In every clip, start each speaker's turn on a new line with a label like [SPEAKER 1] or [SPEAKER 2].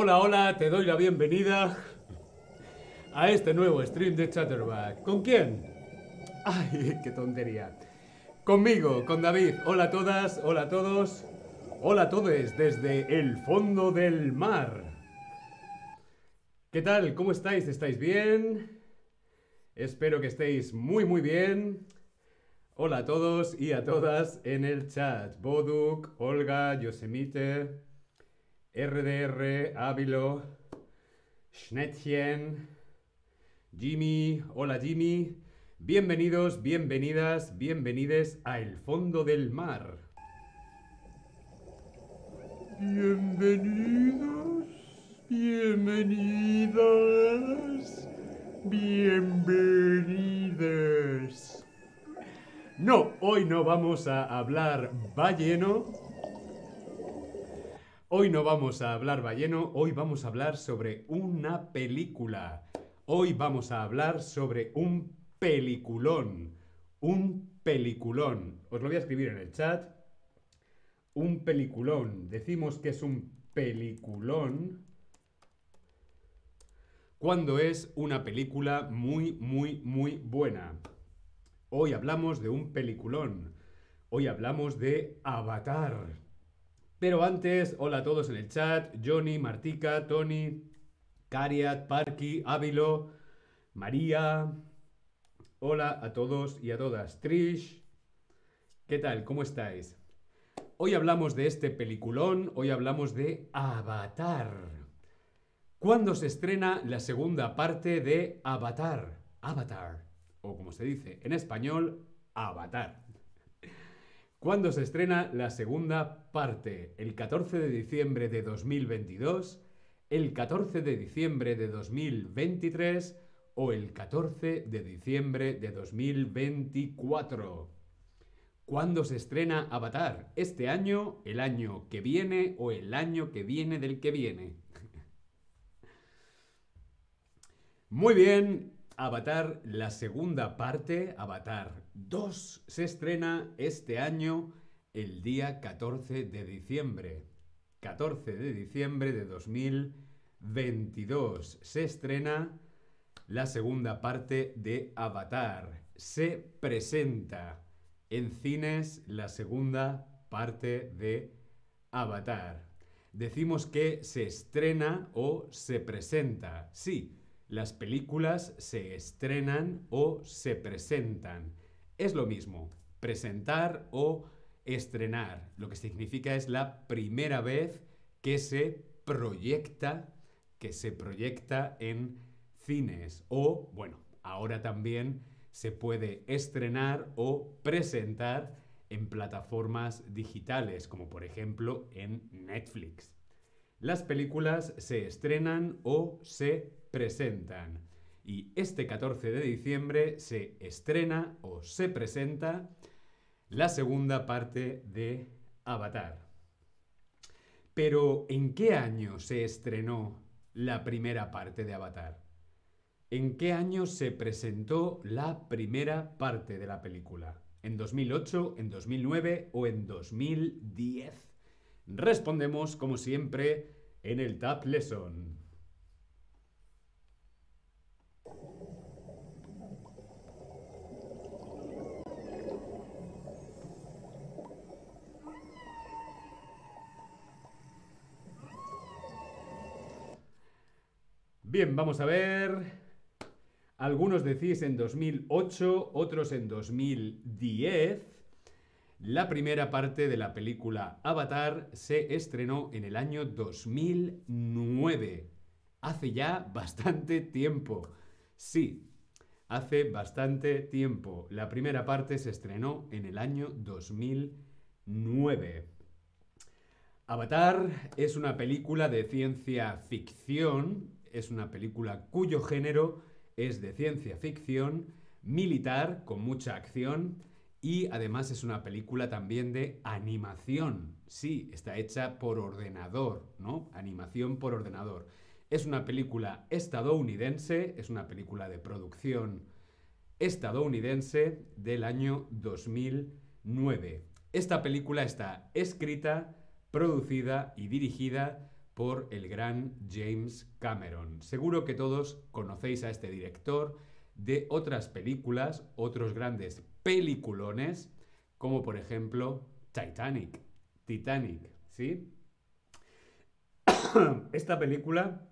[SPEAKER 1] Hola, hola, te doy la bienvenida a este nuevo stream de Chatterback. ¿Con quién? Ay, qué tontería. Conmigo, con David. Hola a todas, hola a todos. Hola a todos desde el fondo del mar. ¿Qué tal? ¿Cómo estáis? ¿Estáis bien? Espero que estéis muy muy bien. Hola a todos y a todas en el chat. Boduk, Olga, Yosemite, RDR, Ávilo, Schnettchen, Jimmy, hola Jimmy. Bienvenidos, bienvenidas, bienvenides a El Fondo del Mar. Bienvenidos, bienvenidas, bienvenides. No, hoy no vamos a hablar balleno. Hoy no vamos a hablar balleno, hoy vamos a hablar sobre una película. Hoy vamos a hablar sobre un peliculón. Un peliculón. Os lo voy a escribir en el chat. Un peliculón. Decimos que es un peliculón cuando es una película muy, muy, muy buena. Hoy hablamos de un peliculón. Hoy hablamos de Avatar. Pero antes, hola a todos en el chat. Johnny, Martica, Tony, Cariat, Parky, Ávilo, María. Hola a todos y a todas. Trish. ¿Qué tal? ¿Cómo estáis? Hoy hablamos de este peliculón. Hoy hablamos de Avatar. ¿Cuándo se estrena la segunda parte de Avatar? Avatar o como se dice en español, Avatar. ¿Cuándo se estrena la segunda parte? ¿El 14 de diciembre de 2022? ¿El 14 de diciembre de 2023? ¿O el 14 de diciembre de 2024? ¿Cuándo se estrena Avatar? ¿Este año, el año que viene o el año que viene del que viene? Muy bien, Avatar, la segunda parte, Avatar 2, se estrena este año el día 14 de diciembre. 14 de diciembre de 2022 se estrena la segunda parte de Avatar. Se presenta en cines la segunda parte de Avatar. Decimos que se estrena o se presenta. Sí, las películas se estrenan o se presentan. Es lo mismo, presentar o estrenar. Lo que significa es la primera vez que se proyecta, que se proyecta en cines. O, bueno, ahora también se puede estrenar o presentar en plataformas digitales, como por ejemplo en Netflix. Las películas se estrenan o se Y este 14 de diciembre se estrena o se presenta la segunda parte de Avatar. Pero ¿en qué año se estrenó la primera parte de Avatar? ¿En qué año se presentó la primera parte de la película? ¿En 2008, en 2009 o en 2010? Respondemos, como siempre, en el Tab Lesson. Bien, vamos a ver. Algunos decís en 2008, otros en 2010. La primera parte de la película Avatar se estrenó en el año 2009. Hace ya bastante tiempo. Sí, hace bastante tiempo. La primera parte se estrenó en el año 2009. Avatar es una película de ciencia ficción es una película cuyo género es de ciencia ficción, militar, con mucha acción, y además es una película también de animación. Sí, está hecha por ordenador, ¿no? Animación por ordenador. Es una película estadounidense, es una película de producción estadounidense del año 2009. Esta película está escrita, producida y dirigida por el gran James Cameron. Seguro que todos conocéis a este director de otras películas, otros grandes peliculones, como por ejemplo Titanic. Titanic, ¿sí? Esta película,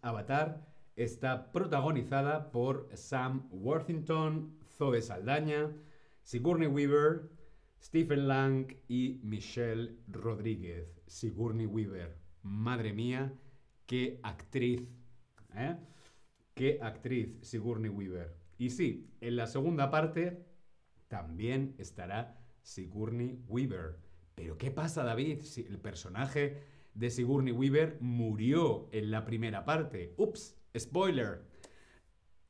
[SPEAKER 1] Avatar, está protagonizada por Sam Worthington, Zoe Saldaña, Sigourney Weaver, Stephen Lang y Michelle Rodríguez. Sigourney Weaver. Madre mía, qué actriz. ¿eh? Qué actriz Sigourney Weaver. Y sí, en la segunda parte también estará Sigourney Weaver. Pero ¿qué pasa, David? Si el personaje de Sigourney Weaver murió en la primera parte. Ups, spoiler.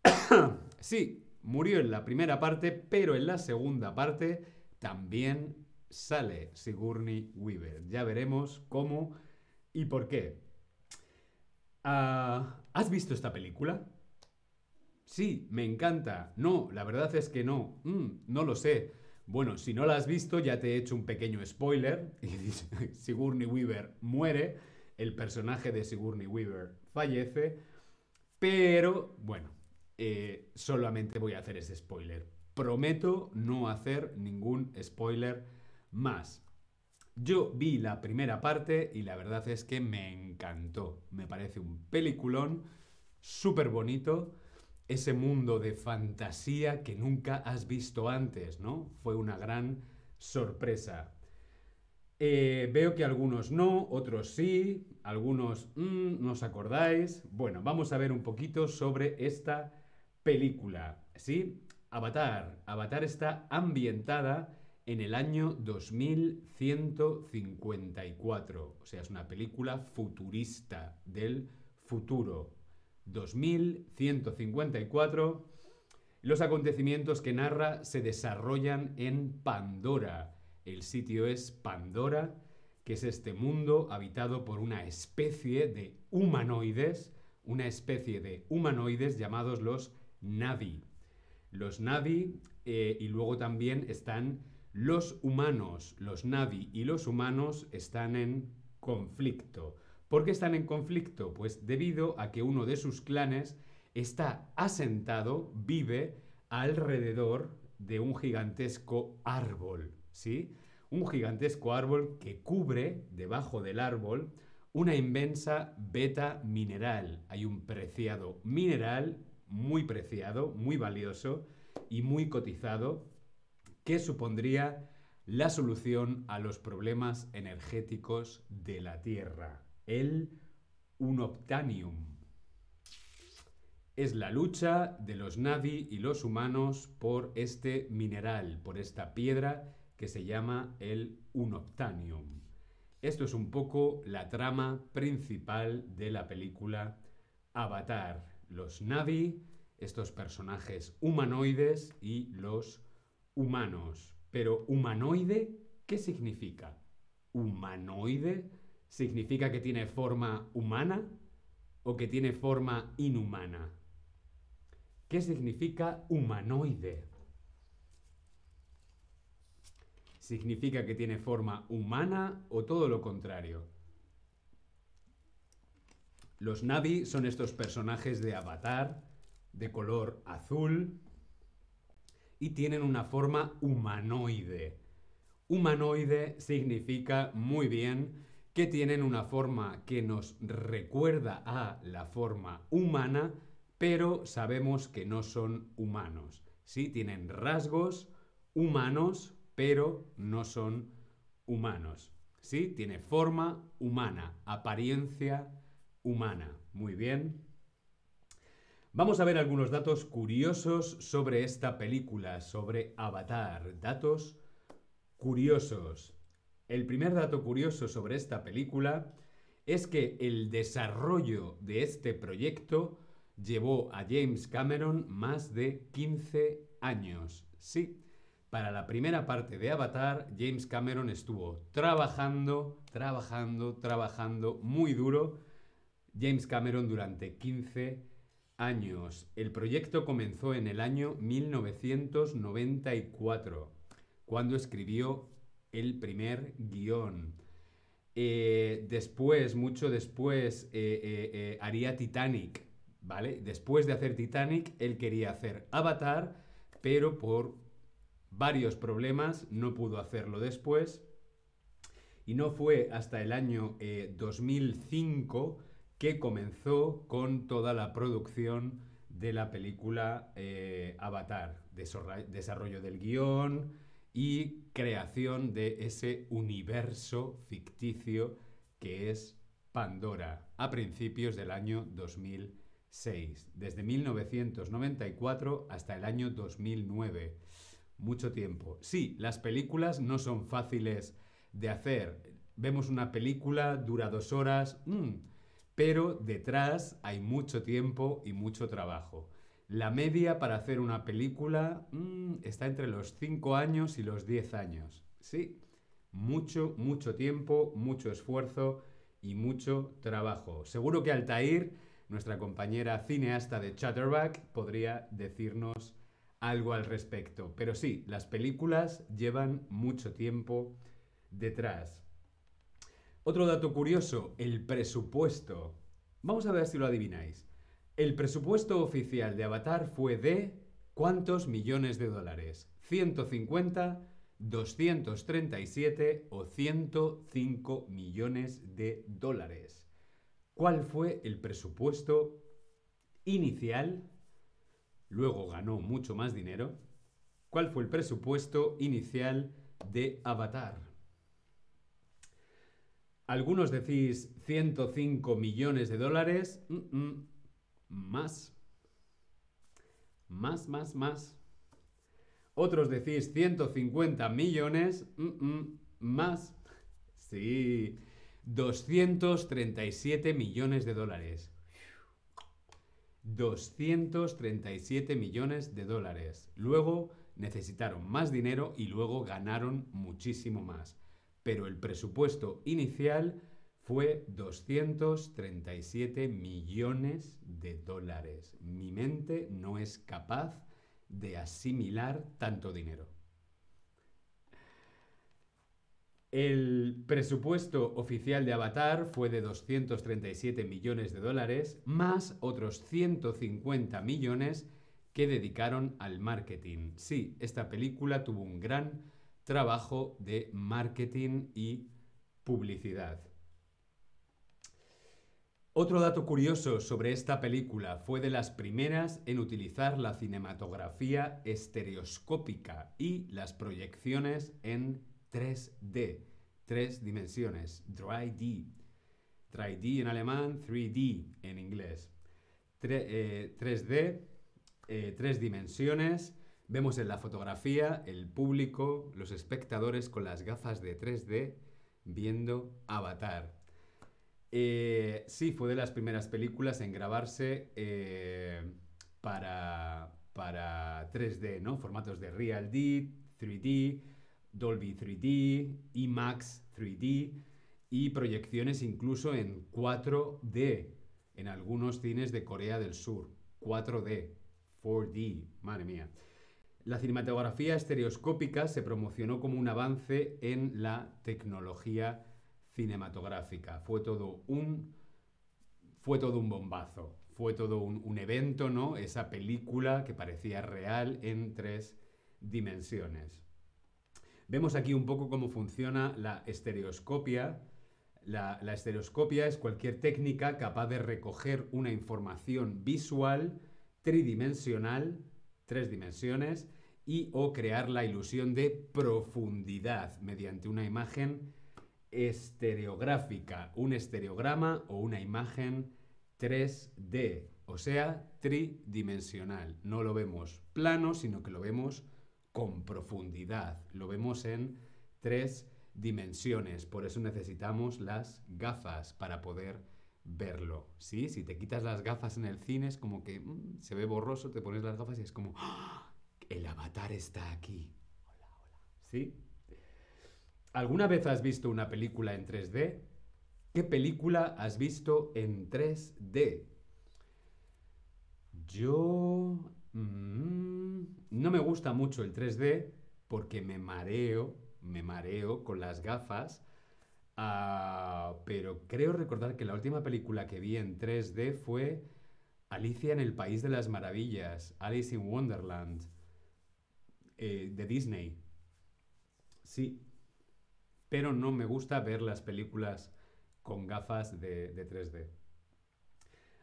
[SPEAKER 1] sí, murió en la primera parte, pero en la segunda parte también sale Sigourney Weaver. Ya veremos cómo y por qué. Ah, ¿Has visto esta película? Sí, me encanta. No, la verdad es que no. Mm, no lo sé. Bueno, si no la has visto, ya te he hecho un pequeño spoiler. Sigourney Weaver muere, el personaje de Sigourney Weaver fallece, pero bueno, eh, solamente voy a hacer ese spoiler. Prometo no hacer ningún spoiler más. Yo vi la primera parte y la verdad es que me encantó. Me parece un peliculón súper bonito. Ese mundo de fantasía que nunca has visto antes, ¿no? Fue una gran sorpresa. Eh, veo que algunos no, otros sí, algunos mm, no os acordáis. Bueno, vamos a ver un poquito sobre esta película. ¿Sí? Avatar. Avatar está ambientada en el año 2154. O sea, es una película futurista del futuro. 2154. Los acontecimientos que narra se desarrollan en Pandora. El sitio es Pandora, que es este mundo habitado por una especie de humanoides, una especie de humanoides llamados los Navi. Los Navi eh, y luego también están los humanos, los Navi y los humanos están en conflicto. ¿Por qué están en conflicto? Pues debido a que uno de sus clanes está asentado, vive alrededor de un gigantesco árbol, ¿sí? Un gigantesco árbol que cubre debajo del árbol una inmensa beta mineral. Hay un preciado mineral muy preciado, muy valioso y muy cotizado, que supondría la solución a los problemas energéticos de la Tierra, el unoptanium. Es la lucha de los Navi y los humanos por este mineral, por esta piedra que se llama el unoptanium. Esto es un poco la trama principal de la película Avatar, los Navi, estos personajes humanoides y los humanos. Pero humanoide, ¿qué significa? ¿Humanoide significa que tiene forma humana o que tiene forma inhumana? ¿Qué significa humanoide? ¿Significa que tiene forma humana o todo lo contrario? Los Navi son estos personajes de Avatar de color azul y tienen una forma humanoide. Humanoide significa muy bien que tienen una forma que nos recuerda a la forma humana, pero sabemos que no son humanos. Sí, tienen rasgos humanos, pero no son humanos. Sí, tiene forma humana, apariencia humana. Muy bien. Vamos a ver algunos datos curiosos sobre esta película, sobre Avatar. Datos curiosos. El primer dato curioso sobre esta película es que el desarrollo de este proyecto llevó a James Cameron más de 15 años. Sí, para la primera parte de Avatar, James Cameron estuvo trabajando, trabajando, trabajando muy duro. James Cameron durante 15 años. El proyecto comenzó en el año 1994, cuando escribió el primer guion. Eh, después, mucho después, eh, eh, haría Titanic, ¿vale? Después de hacer Titanic, él quería hacer Avatar, pero por varios problemas no pudo hacerlo después. Y no fue hasta el año 2005 que comenzó con toda la producción de la película Avatar, desarrollo del guion, y creación de ese universo ficticio que es Pandora a principios del año 2006, desde 1994 hasta el año 2009. Mucho tiempo. Sí, las películas no son fáciles de hacer. Vemos una película, dura dos horas, mm, pero detrás hay mucho tiempo y mucho trabajo. La media para hacer una película mm, está entre los 5 años y los 10 años. Sí, mucho, mucho tiempo, mucho esfuerzo y mucho trabajo. Seguro que Altair, nuestra compañera cineasta de Chatterback, podría decirnos algo al respecto. Pero sí, las películas llevan mucho tiempo detrás. Otro dato curioso, el presupuesto. Vamos a ver si lo adivináis. El presupuesto oficial de Avatar fue de ¿cuántos millones de dólares? ¿150, 237 o 105 millones de dólares? ¿Cuál fue el presupuesto inicial? Luego ganó mucho más dinero. ¿Cuál fue el presupuesto inicial de Avatar? Algunos decís 105 millones de dólares. Más. Más, más, más. Otros decís 150 millones, más. Sí, 237 millones de dólares. 237 millones de dólares. Luego necesitaron más dinero y luego ganaron muchísimo más. Pero el presupuesto inicial fue 237 millones de dólares. Mi mente no es capaz de asimilar tanto dinero. El presupuesto oficial de Avatar fue de 237 millones de dólares, más otros 150 millones que dedicaron al marketing. Sí, esta película tuvo un gran trabajo de marketing y publicidad. Otro dato curioso sobre esta película fue de las primeras en utilizar la cinematografía estereoscópica y las proyecciones en 3D, tres dimensiones, 3D. 3D en alemán, 3D en inglés. 3D, eh, eh, tres dimensiones. Vemos en la fotografía el público, los espectadores con las gafas de 3D viendo Avatar. Eh, sí, fue de las primeras películas en grabarse eh, para, para 3D, ¿no? Formatos de Real D, 3D, Dolby 3D, IMAX 3D y proyecciones incluso en 4D en algunos cines de Corea del Sur. 4D, 4D, madre mía. La cinematografía estereoscópica se promocionó como un avance en la tecnología cinematográfica. Fue todo un, fue todo un bombazo. Fue todo un, evento, ¿no? Esa película que parecía real en tres dimensiones. Vemos aquí un poco cómo funciona la estereoscopia. La, la, estereoscopia es cualquier técnica capaz de recoger una información visual tridimensional, tres dimensiones, y o crear la ilusión de profundidad mediante una imagen estereográfica, un estereograma o una imagen 3D, o sea, tridimensional. No lo vemos plano, sino que lo vemos con profundidad. Lo vemos en tres dimensiones. Por eso necesitamos las gafas para poder verlo. ¿Sí? Si te quitas las gafas en el cine es como que mm, se ve borroso, te pones las gafas y es como ¡Ah! El avatar está aquí. Hola, hola. ¿Sí? ¿Alguna vez has visto una película en 3D? ¿Qué película has visto en 3D? Yo... Mm, no me gusta mucho el 3D porque me mareo, me mareo con las gafas. Ah, pero creo recordar que la última película que vi en 3D fue Alicia en el País de las Maravillas, Alice in Wonderland, eh, de Disney. Sí, pero no me gusta ver las películas con gafas de, de 3D.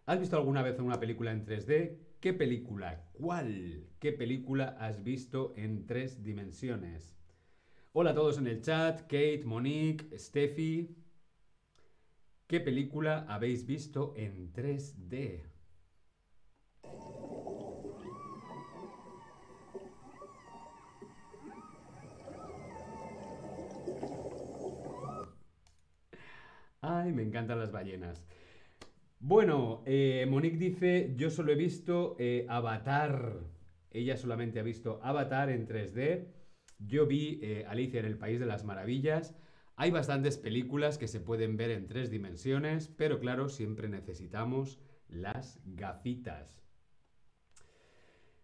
[SPEAKER 1] ¿Has visto alguna vez una película en 3D? ¿Qué película? ¿Cuál? ¿Qué película has visto en tres dimensiones? Hola a todos en el chat, Kate, Monique, Steffi. ¿Qué película habéis visto en 3D? Ay, me encantan las ballenas. Bueno, eh, Monique dice, yo solo he visto eh, Avatar. Ella solamente ha visto Avatar en 3D. Yo vi eh, Alicia en el País de las Maravillas. Hay bastantes películas que se pueden ver en tres dimensiones, pero claro, siempre necesitamos las gafitas.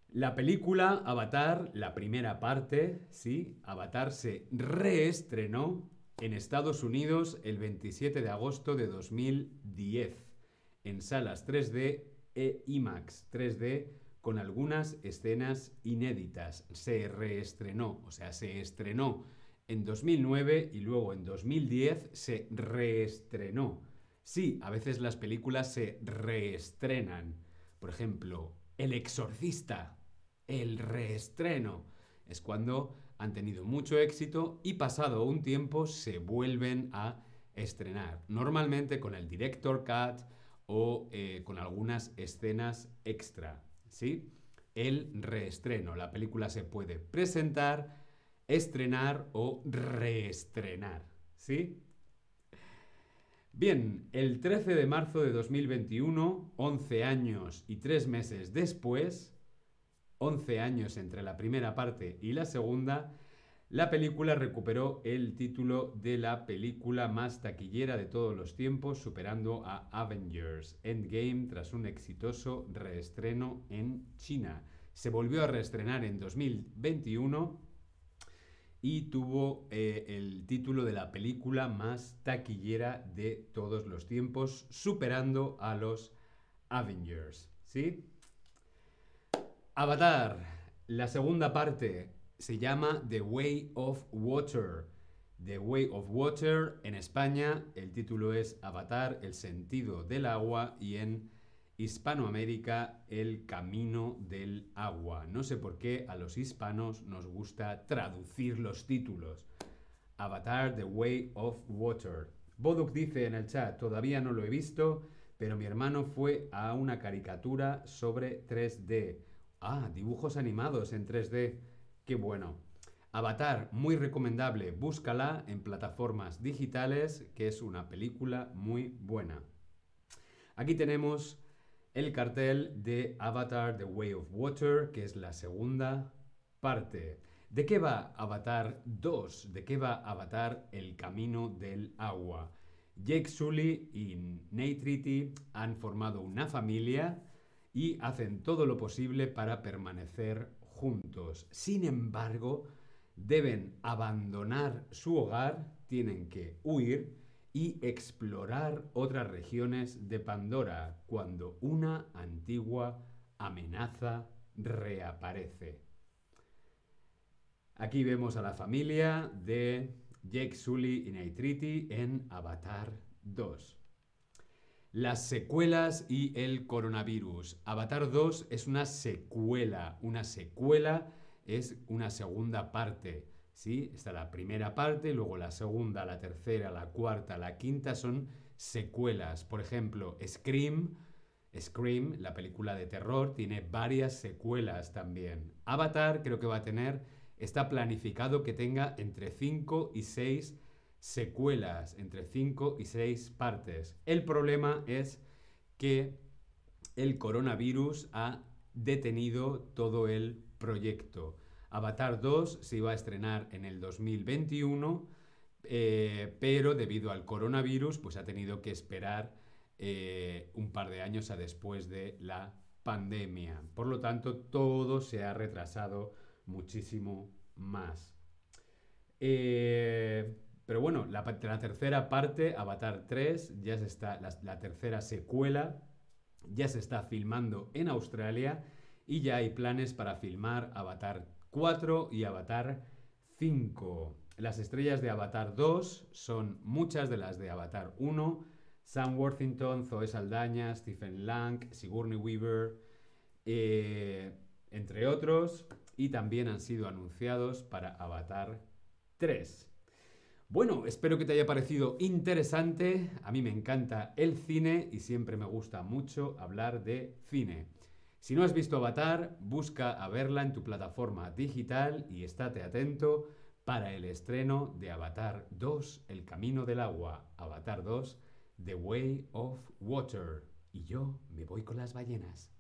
[SPEAKER 1] La película Avatar, la primera parte, sí, Avatar se reestrenó en Estados Unidos el 27 de agosto de 2010 en salas 3D e IMAX 3D con algunas escenas inéditas. Se reestrenó, o sea, se estrenó en 2009 y luego en 2010 se reestrenó. Sí, a veces las películas se reestrenan. Por ejemplo, El Exorcista, el reestreno. Es cuando han tenido mucho éxito y pasado un tiempo se vuelven a estrenar. Normalmente con el director cut o eh, con algunas escenas extra. ¿Sí? El reestreno. La película se puede presentar, estrenar o reestrenar. ¿Sí? Bien, el 13 de marzo de 2021, 11 años y 3 meses después, 11 años entre la primera parte y la segunda, la película recuperó el título de la película más taquillera de todos los tiempos, superando a Avengers Endgame tras un exitoso reestreno en China. Se volvió a reestrenar en 2021 y tuvo eh, el título de la película más taquillera de todos los tiempos, superando a los Avengers. ¿Sí? Avatar, la segunda parte, se llama The Way of Water. The Way of Water en España, el título es Avatar, el sentido del agua y en Hispanoamérica, el camino del agua. No sé por qué a los hispanos nos gusta traducir los títulos. Avatar, The Way of Water. Boduk dice en el chat, todavía no lo he visto, pero mi hermano fue a una caricatura sobre 3D. Ah, dibujos animados en 3D. Qué bueno. Avatar, muy recomendable. Búscala en plataformas digitales, que es una película muy buena. Aquí tenemos el cartel de Avatar The Way of Water, que es la segunda parte. ¿De qué va Avatar 2? ¿De qué va Avatar El Camino del Agua? Jake Sully y Neytriti han formado una familia y hacen todo lo posible para permanecer juntos. Sin embargo, deben abandonar su hogar, tienen que huir y explorar otras regiones de Pandora cuando una antigua amenaza reaparece. Aquí vemos a la familia de Jake Sully y Neytriti en Avatar 2. Las secuelas y el coronavirus. Avatar 2 es una secuela. Una secuela es una segunda parte. ¿sí? Está la primera parte, luego la segunda, la tercera, la cuarta, la quinta son secuelas. Por ejemplo, Scream, Scream, la película de terror, tiene varias secuelas también. Avatar creo que va a tener, está planificado que tenga entre 5 y 6 secuelas, entre 5 y 6 partes. El problema es que el coronavirus ha detenido todo el proyecto. Avatar 2 se iba a estrenar en el 2021, eh, pero debido al coronavirus, pues ha tenido que esperar eh, un par de años a después de la pandemia. Por lo tanto, todo se ha retrasado muchísimo más. Eh, pero bueno, la, tercera parte, Avatar 3, ya se está, la, la tercera secuela, ya se está filmando en Australia y ya hay planes para filmar Avatar 4 y Avatar 5. Las estrellas de Avatar 2 son muchas de las de Avatar 1. Sam Worthington, Zoe Saldaña, Stephen Lang, Sigourney Weaver, eh, entre otros. Y también han sido anunciados para Avatar 3. Bueno, espero que te haya parecido interesante. A mí me encanta el cine y siempre me gusta mucho hablar de cine. Si no has visto Avatar, busca a verla en tu plataforma digital y estate atento para el estreno de Avatar 2, El Camino del Agua, Avatar 2, The Way of Water. Y yo me voy con las ballenas.